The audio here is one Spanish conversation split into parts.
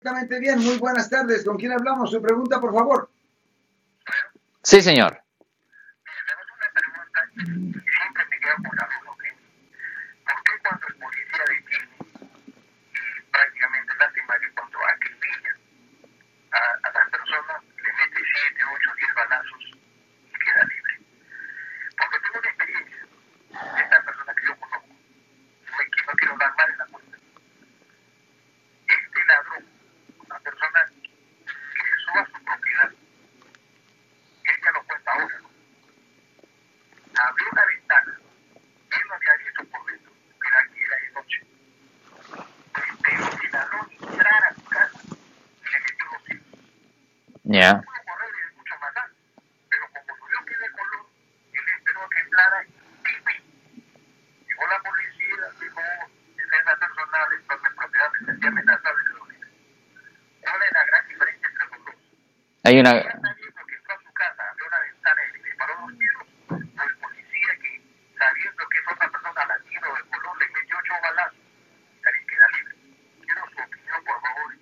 Perfectamente bien, muy buenas tardes. ¿Con quién hablamos? Su pregunta, por favor. Sí, señor. Mire, tenemos una pregunta siempre me quedo con la duda, ¿ok? ¿Por qué cuando el policía detiene y prácticamente lástima que cuando acribilla a, a las personas le mete 7, 8, 10 balazos y queda libre? Porque tengo una experiencia de esta persona que yo conozco, no, me, no quiero dar mal en la cuenta. Este ladrón, una persona que suba su propiedad, ella lo cuenta ahora, ¿no? abrió una ventana, él no había visto por dentro, pero aquí era de noche. Pero el ladrón entrar a su casa y le metió los tiros. Ya. Pudo correr y mucho más alto, pero como lo vio que de color, él esperó a que entrara y ¡pim, pim! Llegó la policía, dijo, defensa personal, entonces en propiedad me sentía amenazado y quedó libre. ¿Cuál es la gran diferencia entre los dos? Hay una, sabiendo que entró a su casa, abrió una ventana y le disparó dos tiros, o el policía que, sabiendo que es otra persona latino de color, le metió ocho balazos, también queda libre. Quiero su opinión, por favor.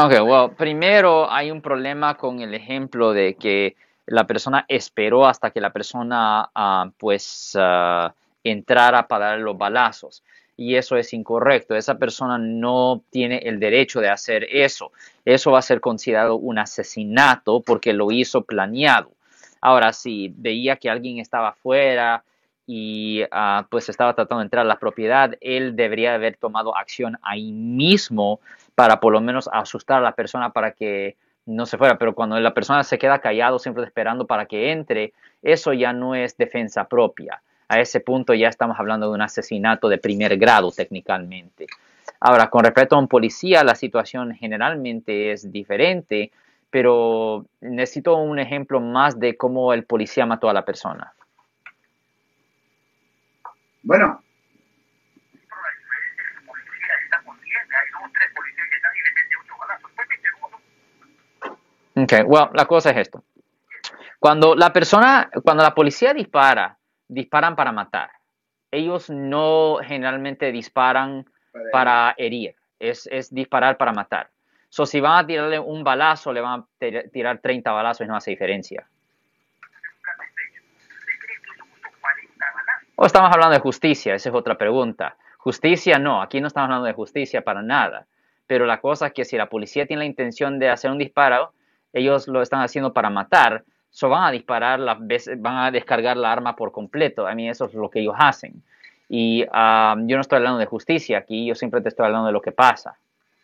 Ok, well, primero hay un problema con el ejemplo de que la persona esperó hasta que la persona ah, pues ah, entrara para dar los balazos. Y eso es incorrecto. Esa persona no tiene el derecho de hacer eso. Eso va a ser considerado un asesinato porque lo hizo planeado. Ahora, si veía que alguien estaba afuera y ah, pues estaba tratando de entrar a la propiedad, él debería haber tomado acción ahí mismo para por lo menos asustar a la persona para que no se fuera. Pero cuando la persona se queda callado, siempre esperando para que entre, eso ya no es defensa propia. A ese punto ya estamos hablando de un asesinato de primer grado técnicamente. Ahora, con respecto a un policía, la situación generalmente es diferente, pero necesito un ejemplo más de cómo el policía mató a la persona. Bueno, Pero la well, cosa es esto. Cuando la persona, cuando la policía dispara, disparan para matar. Ellos no generalmente disparan Para para herir, es, es disparar para matar. So, si van a tirarle un balazo, le van a tir- tirar 30 balazos y no hace diferencia. nunca se estrella. ¿Usted cree que eso costó 40 balazos? O estamos hablando de justicia, esa es otra pregunta. Justicia no, aquí no estamos hablando de justicia para nada. Pero la cosa es que si la policía tiene la intención de hacer un disparo, ellos lo están haciendo para matar, so van a disparar las veces, van a descargar la arma por completo. A mí eso es lo que ellos hacen. Y ah, yo no estoy hablando de justicia aquí, yo siempre te estoy hablando de lo que pasa.